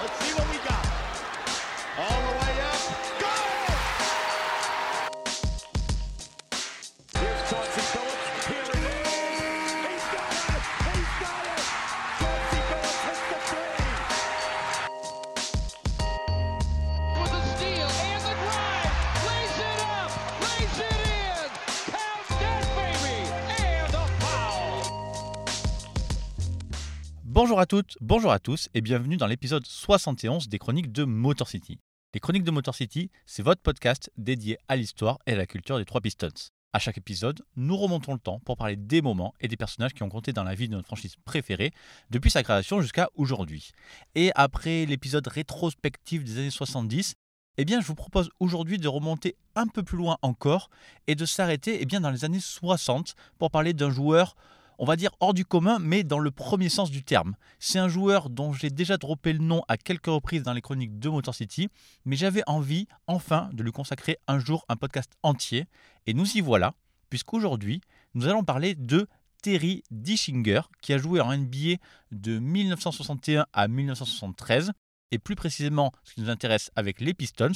Let's see what Bonjour à toutes, bonjour à tous et bienvenue dans l'épisode 71 des Chroniques de Motor City. Les Chroniques de Motor City, c'est votre podcast dédié à l'histoire et à la culture des trois Pistons. À chaque épisode, nous remontons le temps pour parler des moments et des personnages qui ont compté dans la vie de notre franchise préférée depuis sa création jusqu'à aujourd'hui. Et après l'épisode rétrospectif des années 70, eh bien, je vous propose aujourd'hui de remonter un peu plus loin encore et de s'arrêter eh bien, dans les années 60 pour parler d'un joueur on va dire hors du commun, mais dans le premier sens du terme. C'est un joueur dont j'ai déjà droppé le nom à quelques reprises dans les chroniques de Motor City, mais j'avais envie, enfin, de lui consacrer un jour un podcast entier. Et nous y voilà, puisqu'aujourd'hui, nous allons parler de Terry Dischinger, qui a joué en NBA de 1961 à 1973, et plus précisément, ce qui nous intéresse avec les Pistons,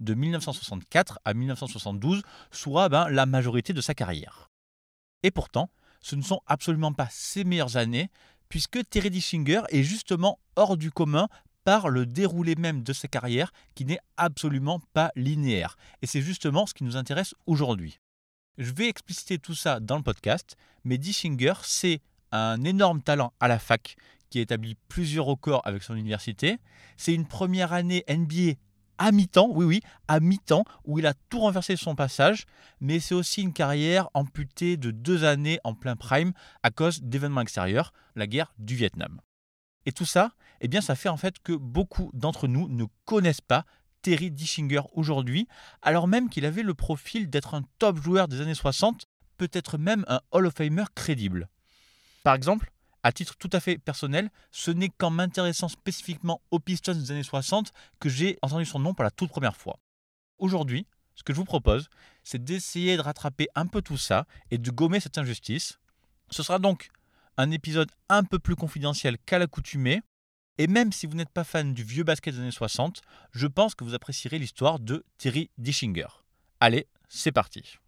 de 1964 à 1972, soit ben, la majorité de sa carrière. Et pourtant, ce ne sont absolument pas ses meilleures années, puisque Terry Dischinger est justement hors du commun par le déroulé même de sa carrière qui n'est absolument pas linéaire. Et c'est justement ce qui nous intéresse aujourd'hui. Je vais expliciter tout ça dans le podcast, mais Dischinger, c'est un énorme talent à la fac qui a établi plusieurs records avec son université. C'est une première année NBA à mi-temps, oui oui, à mi-temps, où il a tout renversé son passage, mais c'est aussi une carrière amputée de deux années en plein prime à cause d'événements extérieurs, la guerre du Vietnam. Et tout ça, eh bien, ça fait en fait que beaucoup d'entre nous ne connaissent pas Terry Dischinger aujourd'hui, alors même qu'il avait le profil d'être un top joueur des années 60, peut-être même un Hall of Famer crédible. Par exemple, à titre tout à fait personnel, ce n'est qu'en m'intéressant spécifiquement aux Pistons des années 60 que j'ai entendu son nom pour la toute première fois. Aujourd'hui, ce que je vous propose, c'est d'essayer de rattraper un peu tout ça et de gommer cette injustice. Ce sera donc un épisode un peu plus confidentiel qu'à l'accoutumée, et même si vous n'êtes pas fan du vieux basket des années 60, je pense que vous apprécierez l'histoire de Terry Dischinger. Allez, c'est parti.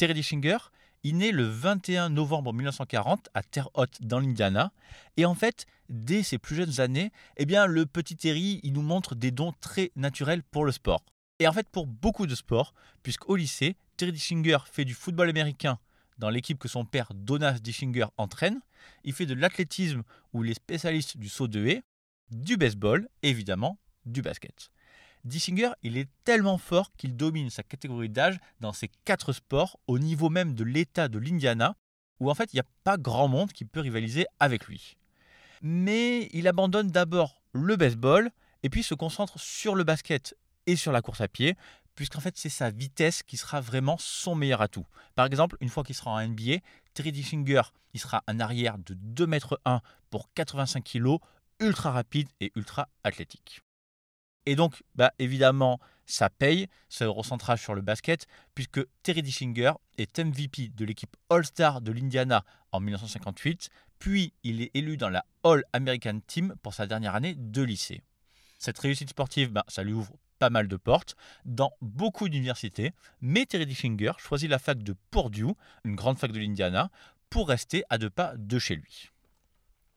Terry Dischinger, il naît le 21 novembre 1940 à Terre Haute dans l'Indiana. Et en fait, dès ses plus jeunes années, eh bien, le petit Terry, il nous montre des dons très naturels pour le sport. Et en fait, pour beaucoup de sports, puisqu'au lycée, Terry Dischinger fait du football américain dans l'équipe que son père Donas Dischinger entraîne. Il fait de l'athlétisme où il est spécialiste du saut de haie, du baseball, évidemment, du basket. Dischinger, il est tellement fort qu'il domine sa catégorie d'âge dans ces quatre sports au niveau même de l'État de l'Indiana, où en fait il n'y a pas grand monde qui peut rivaliser avec lui. Mais il abandonne d'abord le baseball et puis se concentre sur le basket et sur la course à pied, puisqu'en fait c'est sa vitesse qui sera vraiment son meilleur atout. Par exemple, une fois qu'il sera en NBA, Terry Dischinger, il sera un arrière de 2 m 1 pour 85 kg, ultra rapide et ultra athlétique. Et donc, bah, évidemment, ça paye, ça ressentera sur le basket, puisque Terry Dischinger est MVP de l'équipe All-Star de l'Indiana en 1958, puis il est élu dans la All-American Team pour sa dernière année de lycée. Cette réussite sportive, bah, ça lui ouvre pas mal de portes dans beaucoup d'universités, mais Terry Dischinger choisit la fac de Purdue, une grande fac de l'Indiana, pour rester à deux pas de chez lui.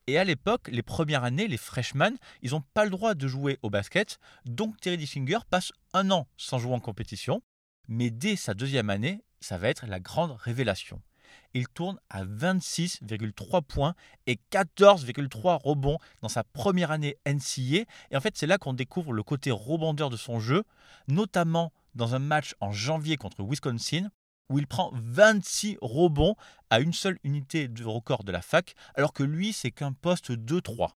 Et à l'époque, les premières années, les freshmen, ils n'ont pas le droit de jouer au basket, donc Terry Dischinger passe un an sans jouer en compétition, mais dès sa deuxième année, ça va être la grande révélation. Il tourne à 26,3 points et 14,3 rebonds dans sa première année NCA, et en fait c'est là qu'on découvre le côté rebondeur de son jeu, notamment dans un match en janvier contre Wisconsin, où il prend 26 rebonds à une seule unité de record de la fac, alors que lui, c'est qu'un poste 2-3.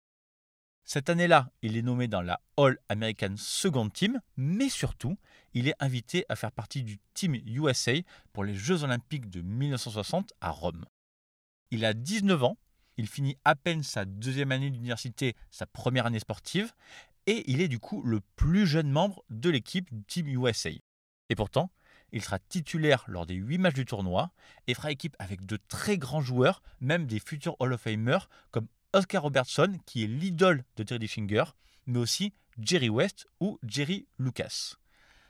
Cette année-là, il est nommé dans la All American Second Team, mais surtout, il est invité à faire partie du Team USA pour les Jeux Olympiques de 1960 à Rome. Il a 19 ans Il finit à peine sa deuxième année d'université, sa première année sportive, et il est du coup le plus jeune membre de l'équipe du Team USA. Et pourtant, il sera titulaire lors des 8 matchs du tournoi et fera équipe avec de très grands joueurs, même des futurs Hall of Famers comme Oscar Robertson, qui est l'idole de Terry Dischinger, mais aussi Jerry West ou Jerry Lucas.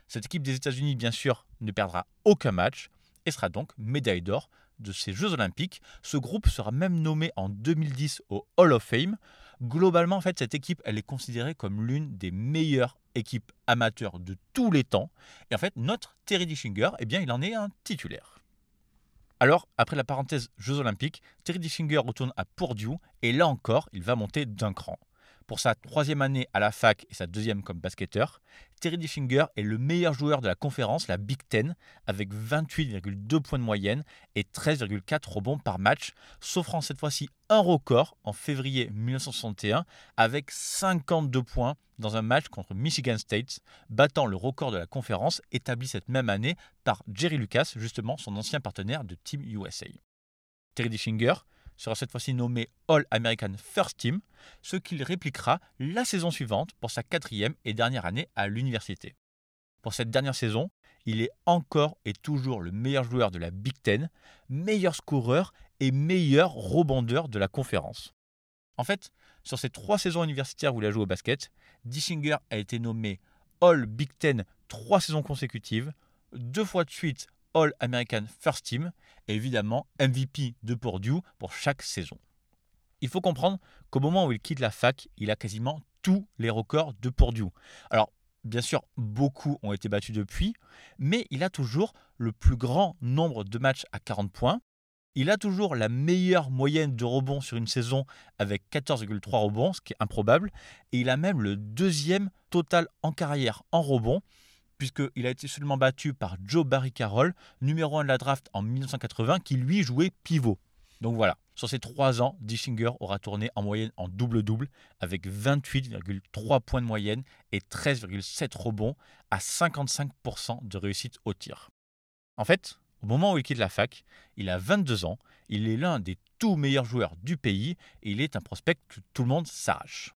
Cette équipe des États-Unis, bien sûr, ne perdra aucun match et sera donc médaille d'or de ces Jeux Olympiques. Ce groupe sera même nommé en 2010 au Hall of Fame. Globalement, en fait, cette équipe, elle est considérée comme l'une des meilleures équipes amateurs de tous les temps. Et en fait, notre Terry Dischinger, eh bien, il en est un titulaire. Alors, après la parenthèse Jeux Olympiques, Terry Dischinger retourne à Purdue et là encore, il va monter d'un cran. Pour sa troisième année à la fac et sa deuxième comme basketteur, Terry Dischinger est le meilleur joueur de la conférence, la Big Ten, avec 28,2 points de moyenne et 13,4 rebonds par match, s'offrant cette fois-ci un record en février 1961 avec 52 points dans un match contre Michigan State, battant le record de la conférence établi cette même année par Jerry Lucas, justement son ancien partenaire de Team USA. Terry Dischinger sera cette fois-ci nommé All-American First Team, ce qu'il répliquera la saison suivante pour sa quatrième et dernière année à l'université. Pour cette dernière saison, il est encore et toujours le meilleur joueur de la Big Ten, meilleur scoreur et meilleur rebondeur de la conférence. En fait, sur ces trois saisons universitaires où il a joué au basket, Dischinger a été nommé All Big Ten trois saisons consécutives, deux fois de suite All American First Team et évidemment MVP de Purdue pour chaque saison. Il faut comprendre qu'au moment où il quitte la fac, il a quasiment tous les records de Purdue. Alors, bien sûr, beaucoup ont été battus depuis, mais il a toujours le plus grand nombre de matchs à 40 points. Il a toujours la meilleure moyenne de rebonds sur une saison avec 14,3 rebonds, ce qui est improbable. Et il a même le deuxième total en carrière en rebonds puisqu'il a été seulement battu par Joe Barry Carroll, numéro 1 de la draft en 1980, qui lui jouait pivot. Donc voilà, sur ces trois ans, Dischinger aura tourné en moyenne en double-double avec 28,3 points de moyenne et 13,7 rebonds à 55% de réussite au tir. En fait, au moment où il quitte la fac, il a 22 ans, il est l'un des tout meilleurs joueurs du pays et il est un prospect que tout le monde s'arrache.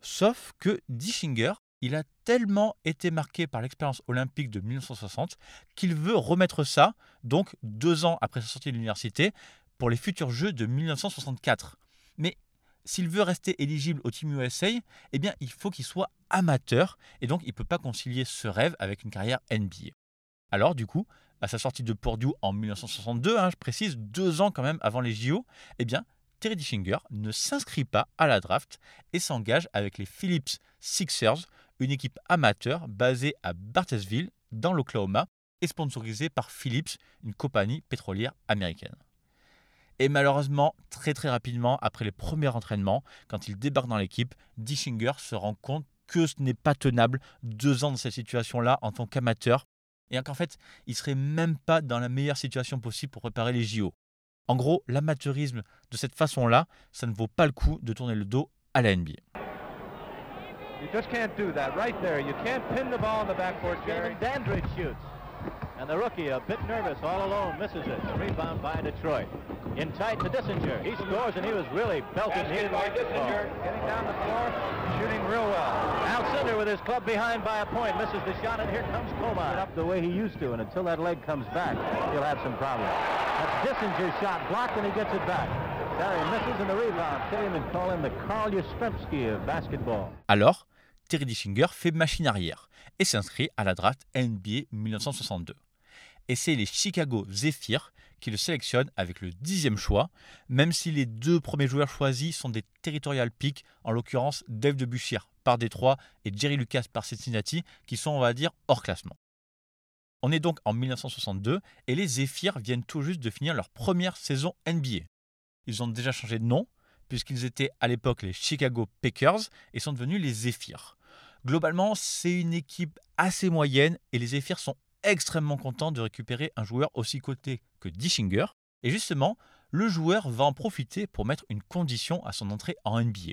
Sauf que Dischinger il a tellement été marqué par l'expérience olympique de 1960 qu'il veut remettre ça, donc deux ans après sa sortie de l'université, pour les futurs Jeux de 1964. Mais s'il veut rester éligible au Team USA, eh bien, il faut qu'il soit amateur, et donc il ne peut pas concilier ce rêve avec une carrière NBA. Alors, du coup, à sa sortie de Purdue en 1962, hein, je précise, deux ans quand même avant les JO, eh bien, Terry Dischinger ne s'inscrit pas à la draft et s'engage avec les Phillips Sixers une équipe amateur basée à Bartlesville, dans l'Oklahoma, et sponsorisée par Philips, une compagnie pétrolière américaine. Et malheureusement, très très rapidement, après les premiers entraînements, quand il débarque dans l'équipe, Dischinger se rend compte que ce n'est pas tenable deux ans dans cette situation-là en tant qu'amateur, et qu'en fait, il serait même pas dans la meilleure situation possible pour préparer les JO. En gros, l'amateurisme de cette façon-là, ça ne vaut pas le coup de tourner le dos à la NBA. You just can't do that. Right there, you can't pin the ball in the backboard, Jerry. Dandridge shoots. And the rookie, a bit nervous, all alone, misses it. Rebound by Detroit. In tight to Dissinger. He scores, and he was really belting. He didn't like the. Getting down the floor, shooting real well. Al Cinder with his club behind by a point, misses the shot, and here comes Coman. Up the way he used to, and until that leg comes back, he'll have some problems. That's Dissinger's shot, blocked, and he gets it back. Alors, Terry Dischinger fait machine arrière et s'inscrit à la draft NBA 1962. Et c'est les Chicago Zephyr qui le sélectionnent avec le dixième choix, même si les deux premiers joueurs choisis sont des territorial picks, en l'occurrence Dave DeBussy par Détroit et Jerry Lucas par Cincinnati, qui sont, on va dire, hors classement. On est donc en 1962 et les Zephyr viennent tout juste de finir leur première saison NBA. Ils ont déjà changé de nom, puisqu'ils étaient à l'époque les Chicago Packers et sont devenus les Zephyr. Globalement, c'est une équipe assez moyenne et les Zephyr sont extrêmement contents de récupérer un joueur aussi coté que Dischinger. Et justement, le joueur va en profiter pour mettre une condition à son entrée en NBA.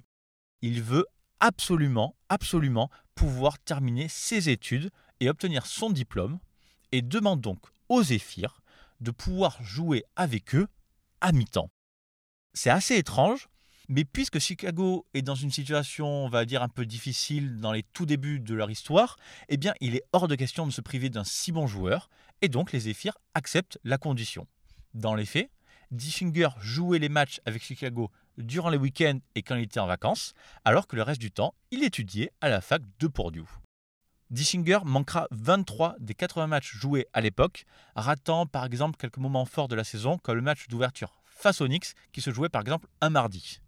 Il veut absolument, absolument pouvoir terminer ses études et obtenir son diplôme et demande donc aux Zephyr de pouvoir jouer avec eux à mi-temps. C'est assez étrange, mais puisque Chicago est dans une situation, on va dire, un peu difficile dans les tout débuts de leur histoire, eh bien, il est hors de question de se priver d'un si bon joueur, et donc les Zephyrs acceptent la condition. Dans les faits, Dishinger jouait les matchs avec Chicago durant les week-ends et quand il était en vacances, alors que le reste du temps, il étudiait à la fac de Purdue. Dishinger manquera 23 des 80 matchs joués à l'époque, ratant par exemple quelques moments forts de la saison, comme le match d'ouverture face aux Knicks qui se jouait par exemple un mardi.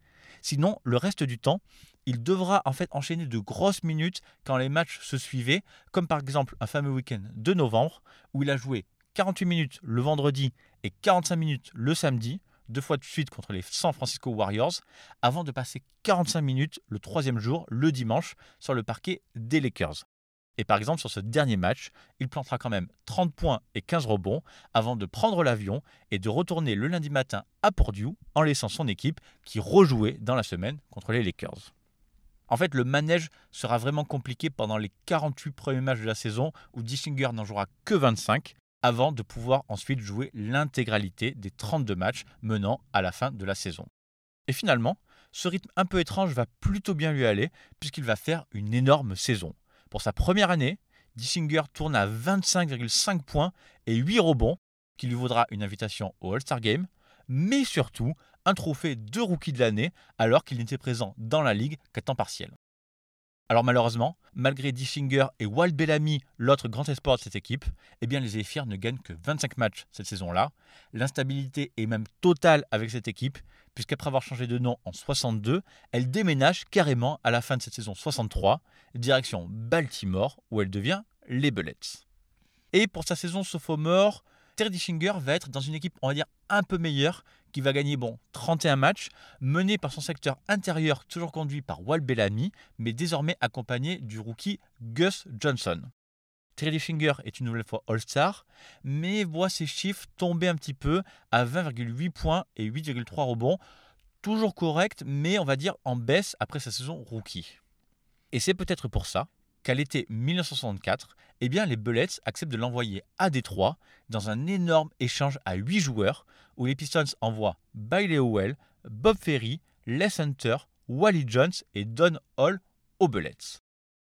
Sinon, le reste du temps, il devra en fait enchaîner de grosses minutes quand les matchs se suivaient, comme par exemple un fameux week-end de novembre où il a joué 48 minutes le vendredi et 45 minutes le samedi, deux fois de suite contre les San Francisco Warriors, avant de passer 45 minutes le troisième jour, le dimanche, sur le parquet des Lakers. Et par exemple, sur ce dernier match, il plantera quand même 30 points et 15 rebonds avant de prendre l'avion et de retourner le lundi matin à Purdue en laissant son équipe qui rejouait dans la semaine contre les Lakers. En fait, le manège sera vraiment compliqué pendant les 48 premiers matchs de la saison où Dishinger n'en jouera que 25 avant de pouvoir ensuite jouer l'intégralité des 32 matchs menant à la fin de la saison. Et finalement, ce rythme un peu étrange va plutôt bien lui aller puisqu'il va faire une énorme saison. Pour sa première année, Dissinger tourne à 25,5 points et 8 rebonds, qui lui vaudra une invitation au All-Star Game, mais surtout un trophée de rookie de l'année alors qu'il n'était présent dans la ligue qu'à temps partiel. Alors malheureusement, malgré Dishinger et Walt Bellamy, l'autre grand espoir de cette équipe, eh bien les Zephyrs ne gagnent que 25 matchs cette saison-là. L'instabilité est même totale avec cette équipe, puisqu'après avoir changé de nom en 62, elle déménage carrément à la fin de cette saison 63, direction Baltimore, où elle devient les Bullets. Et pour sa saison sophomore, Terry Dishinger va être dans une équipe, on va dire, un peu meilleure, qui va gagner bon 31 matchs, mené par son secteur intérieur, toujours conduit par Walt Bellamy, mais désormais accompagné du rookie Gus Johnson. Terry Dishinger est une nouvelle fois All-Star, mais voit ses chiffres tomber un petit peu à 20,8 points et 8,3 rebonds. Toujours correct, mais on va dire en baisse après sa saison rookie. Et c'est peut-être pour ça qu'à l'été 1964, eh bien, les Bullets acceptent de l'envoyer à Détroit dans un énorme échange à 8 joueurs où les Pistons envoient Bailey Howell, Bob Ferry, Les Hunter, Wally Jones et Don Hall aux Bullets.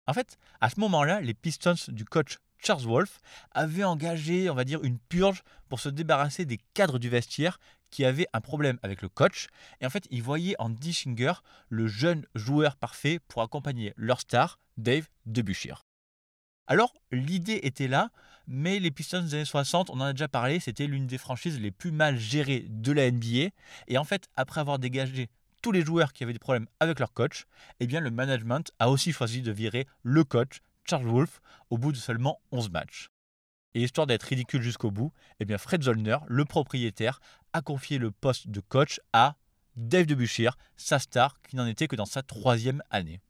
En fait, à ce moment-là, les Pistons du coach Charles Wolf avaient engagé, on va dire, une purge pour se débarrasser des cadres du vestiaire qui avaient un problème avec le coach. Et en fait, ils voyaient en Dishinger le jeune joueur parfait pour accompagner leur star, Dave Debussir. Alors, l'idée était là, mais les Pistons des années 60, on en a déjà parlé, c'était l'une des franchises les plus mal gérées de la NBA. Et en fait, après avoir dégagé tous les joueurs qui avaient des problèmes avec leur coach, eh bien le management a aussi choisi de virer le coach Charles Wolf au bout de seulement 11 matchs. Et histoire d'être ridicule jusqu'au bout, eh bien Fred Zollner, le propriétaire, a confié le poste de coach à Dave Debussir, sa star, qui n'en était que dans sa troisième année.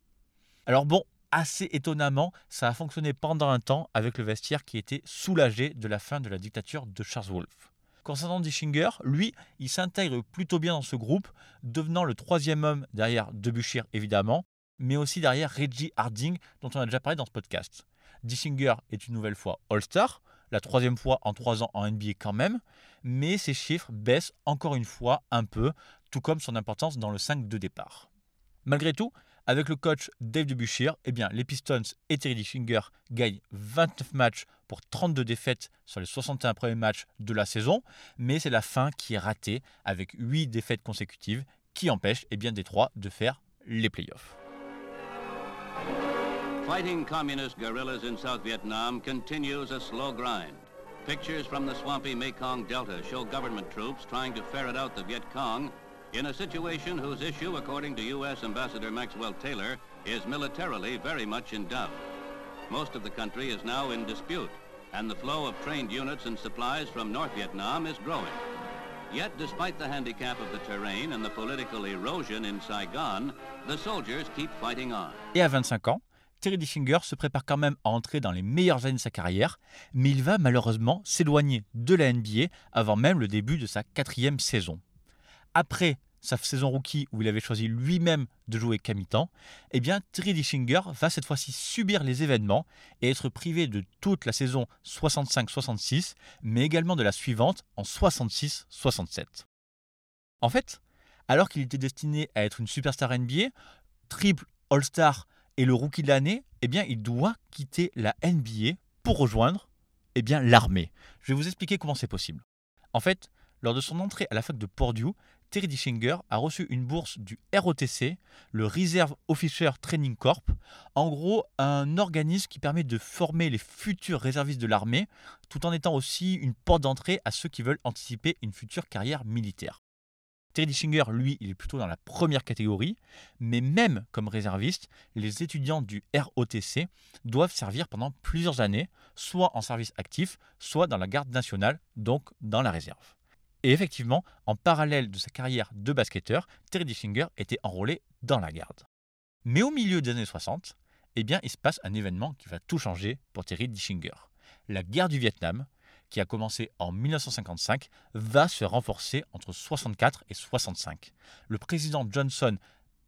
Alors bon, assez étonnamment, ça a fonctionné pendant un temps avec le vestiaire qui était soulagé de la fin de la dictature de Charles Wolf. Concernant Dishinger, lui, il s'intègre plutôt bien dans ce groupe, devenant le troisième homme derrière Debussir évidemment, mais aussi derrière Reggie Harding, dont on a déjà parlé dans ce podcast. Dishinger est une nouvelle fois All-Star, la troisième fois en trois ans en NBA quand même, mais ses chiffres baissent encore une fois un peu, tout comme son importance dans le 5 de départ. Malgré tout, avec le coach Dave Debussir, eh bien, les Pistons et Terry Dishinger gagnent 29 matchs pour 32 défaites sur les 61 premiers matchs de la saison, mais c'est la fin qui est ratée avec 8 défaites consécutives qui empêchent eh bien, Détroit de faire les playoffs. Fighting communist guerrillas in South Vietnam continues a slow grind. Pictures from the swampy Mekong Delta show government troops trying to ferret out the Viet Cong in a situation whose issue, according to U.S. Ambassador Maxwell Taylor, is militarily very much in doubt. Most of the country is now in dispute, and the flow of trained units and supplies from North Vietnam is growing. Yet, despite the handicap of the terrain and the political erosion in Saigon, the soldiers keep fighting on. Et à 25 ans, Terry Dishinger se prépare quand même à entrer dans les meilleures années de sa carrière, mais il va malheureusement s'éloigner de la NBA avant même le début de sa quatrième saison. Après sa saison rookie où il avait choisi lui-même de jouer mi-temps, eh bien Terry Dishinger va cette fois-ci subir les événements et être privé de toute la saison 65-66, mais également de la suivante en 66-67. En fait, Alors qu'il était destiné à être une superstar NBA, triple All-Star et le rookie de l'année, eh bien, il doit quitter la NBA pour rejoindre eh bien, l'armée. Je vais vous expliquer comment c'est possible. En fait, lors de son entrée à la fac de Purdue, Terry Dischinger a reçu une bourse du ROTC, le Reserve Officer Training Corp, en gros un organisme qui permet de former les futurs réservistes de l'armée, tout en étant aussi une porte d'entrée à ceux qui veulent anticiper une future carrière militaire. Terry Dischinger, lui, il est plutôt dans la première catégorie, mais même comme réserviste, les étudiants du ROTC doivent servir pendant plusieurs années, soit en service actif, soit dans la garde nationale, donc dans la réserve. Et effectivement, en parallèle de sa carrière de basketteur, Terry Dischinger était enrôlé dans la garde. Mais au milieu des années 60, eh bien, il se passe un événement qui va tout changer pour Terry Dischinger. La guerre du Vietnam, qui a commencé en 1955, va se renforcer entre 64 et 65. Le président Johnson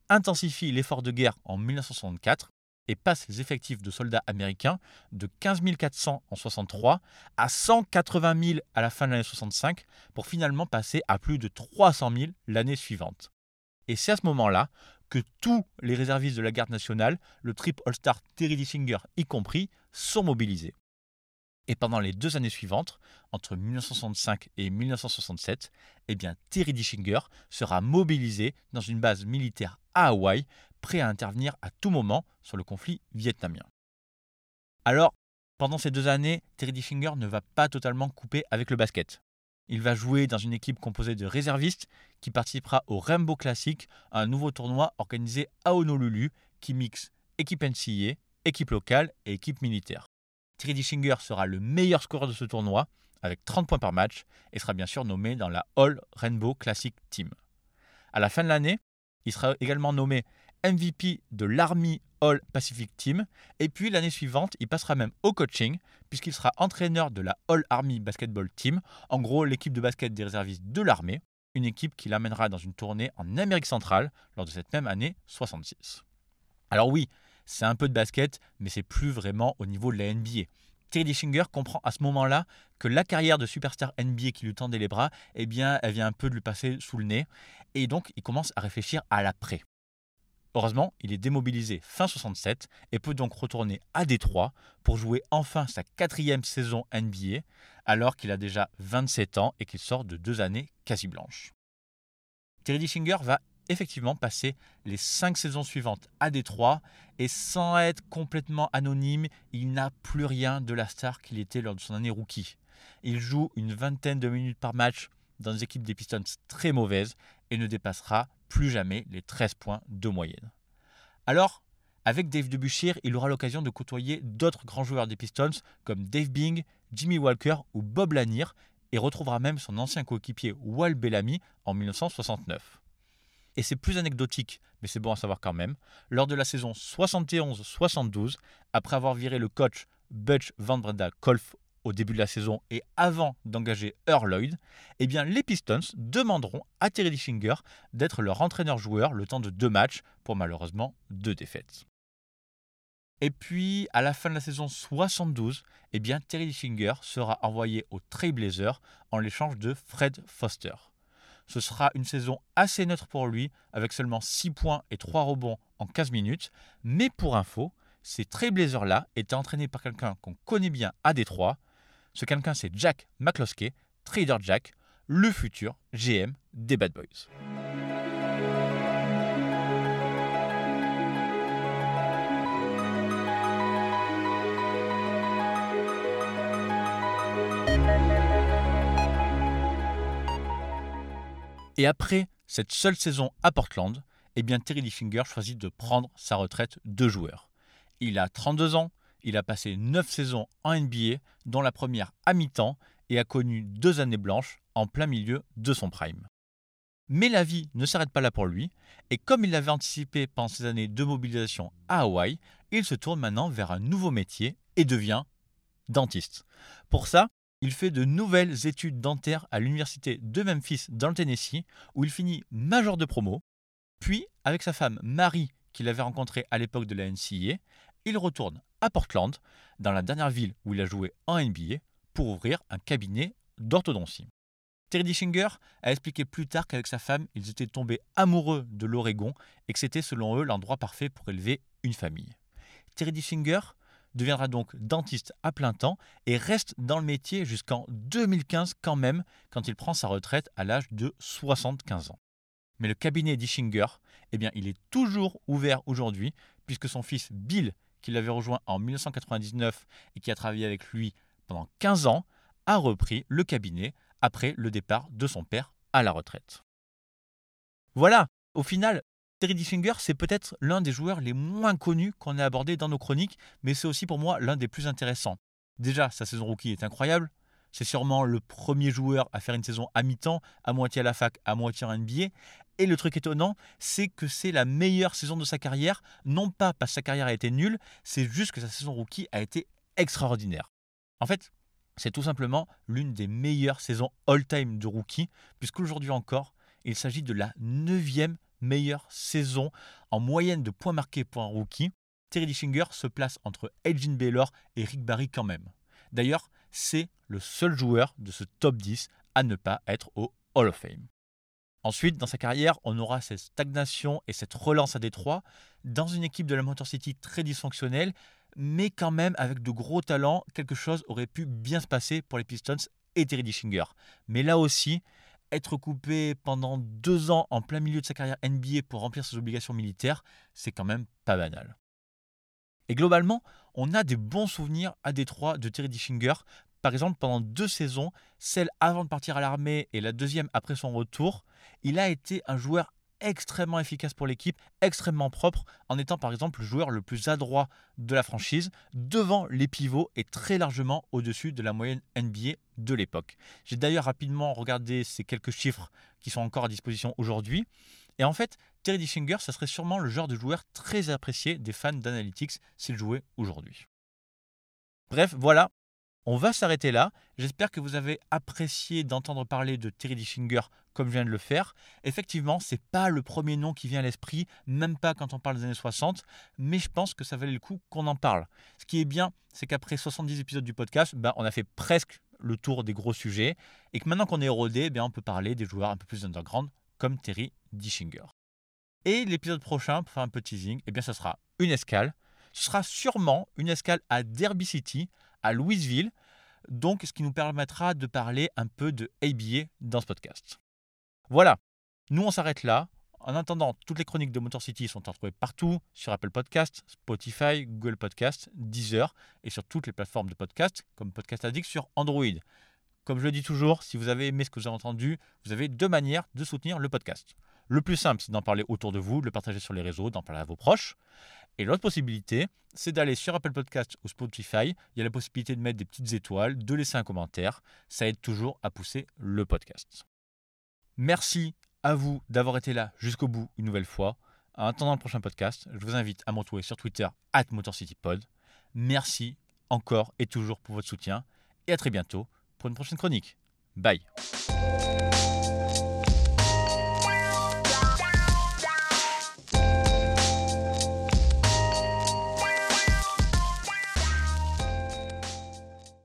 intensifie l'effort de guerre en 1964 et passe les effectifs de soldats américains de 15 400 en 63 à 180 000 à la fin de l'année 65 pour finalement passer à plus de 300 000 l'année suivante. Et c'est à ce moment-là que tous les réservistes de la garde nationale, le Trip All-Star Terry Dischinger y compris, sont mobilisés. Et pendant les deux années suivantes, entre 1965 et 1967, eh bien, Terry Dischinger sera mobilisé dans une base militaire à Hawaï, prêt à intervenir à tout moment sur le conflit vietnamien. Alors, pendant ces deux années, Terry Dischinger ne va pas totalement couper avec le basket. Il va jouer dans une équipe composée de réservistes qui participera au Rainbow Classic, un nouveau tournoi organisé à Honolulu qui mixe équipe NCAA, équipe locale et équipe militaire. Dischinger sera le meilleur scoreur de ce tournoi, avec 30 points par match, et sera bien sûr nommé dans la All Rainbow Classic Team. À la fin de l'année, il sera également nommé MVP de l'Army All Pacific Team, et puis l'année suivante, il passera même au coaching, puisqu'il sera entraîneur de la All Army Basketball Team, en gros l'équipe de basket des réservistes de l'armée, une équipe qui l'amènera dans une tournée en Amérique centrale lors de cette même année 66. Alors oui, c'est un peu de basket, mais c'est plus vraiment au niveau de la NBA. Terry Dischinger comprend à ce moment-là que la carrière de superstar NBA qui lui tendait les bras, eh bien, elle vient un peu de lui passer sous le nez, et donc il commence à réfléchir à l'après. Heureusement, il est démobilisé fin 67 et peut donc retourner à Détroit pour jouer enfin sa quatrième saison NBA, alors qu'il a déjà 27 ans et qu'il sort de deux années quasi blanches. Terry Dischinger va effectivement passer les cinq saisons suivantes à Détroit et sans être complètement anonyme, il n'a plus rien de la star qu'il était lors de son année rookie. Il joue une vingtaine de minutes par match dans des équipes des Pistons très mauvaises et ne dépassera plus jamais les 13 points de moyenne. Alors, avec Dave Debussir, il aura l'occasion de côtoyer d'autres grands joueurs des Pistons comme Dave Bing, Jimmy Walker ou Bob Lanier et retrouvera même son ancien coéquipier Walt Bellamy en 1969 et c'est plus anecdotique, mais c'est bon à savoir quand même, lors de la saison 71-72, après avoir viré le coach Butch Van Breda Kolf au début de la saison et avant d'engager Earl Lloyd, eh bien les Pistons demanderont à Terry Dischinger d'être leur entraîneur-joueur le temps de deux matchs pour malheureusement deux défaites. Et puis, à la fin de la saison 72, eh bien, Terry Dischinger sera envoyé aux Trailblazers en l'échange de Fred Foster. Ce sera une saison assez neutre pour lui, avec seulement 6 points et 3 rebonds en 15 minutes. Mais pour info, ces Trailblazers-là étaient entraînés par quelqu'un qu'on connaît bien à Détroit. Ce quelqu'un, c'est Jack McCloskey, Trader Jack, le futur GM des Bad Boys. Et après cette seule saison à Portland, eh Terry Dischinger choisit de prendre sa retraite de joueur. Il a 32 ans, il a passé 9 saisons en NBA, dont la première à mi-temps, et a connu deux années blanches en plein milieu de son prime. Mais la vie ne s'arrête pas là pour lui, et comme il l'avait anticipé pendant ses années de mobilisation à Hawaï, il se tourne maintenant vers un nouveau métier et devient dentiste. Pour ça, il fait de nouvelles études dentaires à l'université de Memphis dans le Tennessee, où il finit major de promo. Puis, avec sa femme Marie, qu'il avait rencontrée à l'époque de la NCAA, il retourne à Portland, dans la dernière ville où il a joué en NBA, pour ouvrir un cabinet d'orthodontie. Terry Dischinger a expliqué plus tard qu'avec sa femme, ils étaient tombés amoureux de l'Oregon et que c'était selon eux l'endroit parfait pour élever une famille. Terry Dischinger deviendra donc dentiste à plein temps et reste dans le métier jusqu'en 2015 quand même, quand il prend sa retraite à l'âge de 75 ans. Mais le cabinet Dischinger, eh bien, il est toujours ouvert aujourd'hui, puisque son fils Bill, qui l'avait rejoint en 1999 et qui a travaillé avec lui pendant 15 ans, a repris le cabinet après le départ de son père à la retraite. Voilà, au final, Terry Dischinger, c'est peut-être l'un des joueurs les moins connus qu'on ait abordé dans nos chroniques, mais c'est aussi pour moi l'un des plus intéressants. Déjà, sa saison rookie est incroyable. C'est sûrement le premier joueur à faire une saison à mi-temps, à moitié à la fac, à moitié en NBA. Et le truc étonnant, c'est que c'est la meilleure saison de sa carrière, non pas parce que sa carrière a été nulle, c'est juste que sa saison rookie a été extraordinaire. En fait, c'est tout simplement l'une des meilleures saisons all-time de rookie, puisqu'aujourd'hui encore, il s'agit de la neuvième meilleure saison en moyenne de points marqués pour un rookie. Terry Dischinger se place entre Elgin Baylor et Rick Barry quand même. D'ailleurs, c'est le seul joueur de ce top 10 à ne pas être au Hall of Fame. Ensuite, dans sa carrière, on aura cette stagnation et cette relance à Détroit dans une équipe de la Motor City très dysfonctionnelle, mais quand même avec de gros talents, quelque chose aurait pu bien se passer pour les Pistons et Terry Dischinger. Mais là aussi, être coupé pendant deux ans en plein milieu de sa carrière NBA pour remplir ses obligations militaires, c'est quand même pas banal. Et globalement, on a des bons souvenirs à Détroit de Terry Dischinger. Par exemple, pendant deux saisons, celle avant de partir à l'armée et la deuxième après son retour, il a été un joueur extrêmement efficace pour l'équipe, extrêmement propre, en étant par exemple le joueur le plus adroit de la franchise, devant les pivots et très largement au-dessus de la moyenne NBA de l'époque. J'ai d'ailleurs rapidement regardé ces quelques chiffres qui sont encore à disposition aujourd'hui. Et en fait, Terry Dischinger, ça serait sûrement le genre de joueur très apprécié des fans d'analytics s'il jouait aujourd'hui. Bref, voilà, on va s'arrêter là. J'espère que vous avez apprécié d'entendre parler de Terry Dischinger comme je viens de le faire. Effectivement, c'est pas le premier nom qui vient à l'esprit, même pas quand on parle des années 60, mais je pense que ça valait le coup qu'on en parle. Ce qui est bien, c'est qu'après 70 épisodes du podcast, ben, on a fait presque le tour des gros sujets et que maintenant qu'on est rodé, ben, on peut parler des joueurs un peu plus underground comme Terry Dischinger. Et l'épisode prochain, pour faire un peu teasing, eh bien, ça sera une escale. Ce sera sûrement une escale à Derby City à Louisville. Donc, ce qui nous permettra de parler un peu de ABA dans ce podcast. Voilà, nous on s'arrête là. En attendant, toutes les chroniques de Motor City sont retrouvées partout sur Apple Podcast, Spotify, Google Podcast, Deezer et sur toutes les plateformes de podcast comme Podcast Addict sur Android. Comme je le dis toujours, si vous avez aimé ce que vous avez entendu, vous avez deux manières de soutenir le podcast. Le plus simple, c'est d'en parler autour de vous, de le partager sur les réseaux, d'en parler à vos proches. Et l'autre possibilité, c'est d'aller sur Apple Podcast ou Spotify. Il y a la possibilité de mettre des petites étoiles, de laisser un commentaire. Ça aide toujours à pousser le podcast. Merci à vous d'avoir été là jusqu'au bout une nouvelle fois. En attendant le prochain podcast, je vous invite à m'entourer sur Twitter at MotorCityPod. Merci encore et toujours pour votre soutien et à très bientôt pour une prochaine chronique. Bye